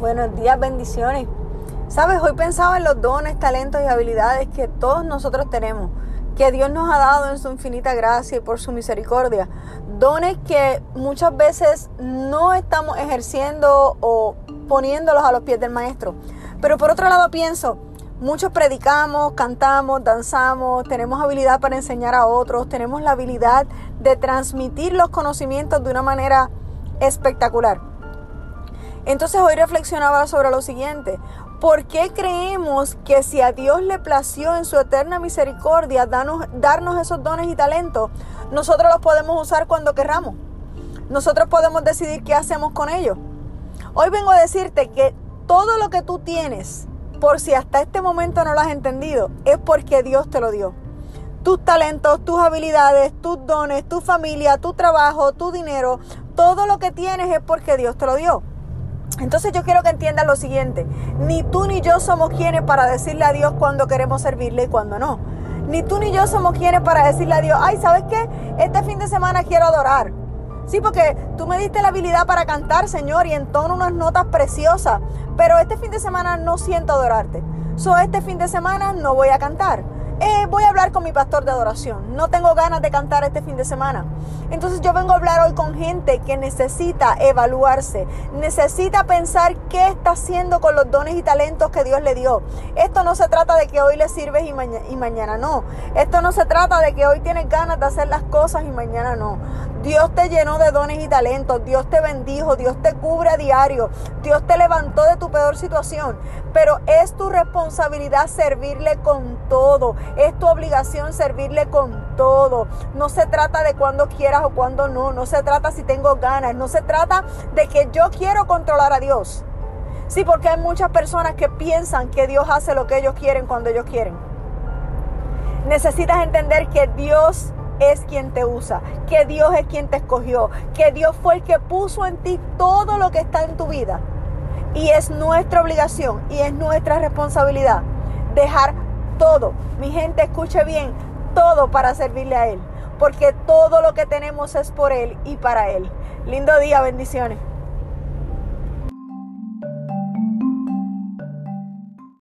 Buenos días, bendiciones. Sabes, hoy pensaba en los dones, talentos y habilidades que todos nosotros tenemos, que Dios nos ha dado en su infinita gracia y por su misericordia. Dones que muchas veces no estamos ejerciendo o poniéndolos a los pies del maestro. Pero por otro lado pienso, muchos predicamos, cantamos, danzamos, tenemos habilidad para enseñar a otros, tenemos la habilidad de transmitir los conocimientos de una manera espectacular. Entonces hoy reflexionaba sobre lo siguiente. ¿Por qué creemos que si a Dios le plació en su eterna misericordia darnos, esos dones y talentos, nosotros los podemos usar cuando querramos? Nosotros podemos decidir qué hacemos con ellos. Hoy vengo a decirte que todo lo que tú tienes, por si hasta este momento no lo has entendido, es porque Dios te lo dio. Tus talentos, tus habilidades, tus dones, tu familia, tu trabajo, tu dinero, todo lo que tienes es porque Dios te lo dio. Entonces yo quiero que entiendan lo siguiente, ni tú ni yo somos quienes para decirle a Dios cuando queremos servirle y cuando no. Ni tú ni yo somos quienes para decirle a Dios, ay, ¿sabes qué? Este fin de semana quiero adorar. Sí, porque tú me diste la habilidad para cantar, Señor, y entono unas notas preciosas, pero este fin de semana no siento adorarte. So, este fin de semana no voy a cantar. Eh, voy a hablar con mi pastor de adoración. No tengo ganas de cantar este fin de semana. Entonces yo vengo a hablar hoy con gente que necesita evaluarse, necesita pensar qué está haciendo con los dones y talentos que Dios le dio. Esto no se trata de que hoy le sirves y, y mañana no. Esto no se trata de que hoy tienes ganas de hacer las cosas y mañana no. Dios te llenó de dones y talentos, Dios te bendijo, Dios te cubre a diario, Dios te levantó de tu peor situación, pero es tu responsabilidad servirle con todo, es tu obligación servirle con todo. No se trata de cuando quieras o cuando no, no se trata si tengo ganas, no se trata de que yo quiero controlar a Dios. Sí, porque hay muchas personas que piensan que Dios hace lo que ellos quieren cuando ellos quieren. Necesitas entender que Dios es quien te usa, que Dios es quien te escogió, que Dios fue el que puso en ti todo lo que está en tu vida. Y es nuestra obligación y es nuestra responsabilidad dejar todo, mi gente escuche bien, todo para servirle a Él, porque todo lo que tenemos es por Él y para Él. Lindo día, bendiciones.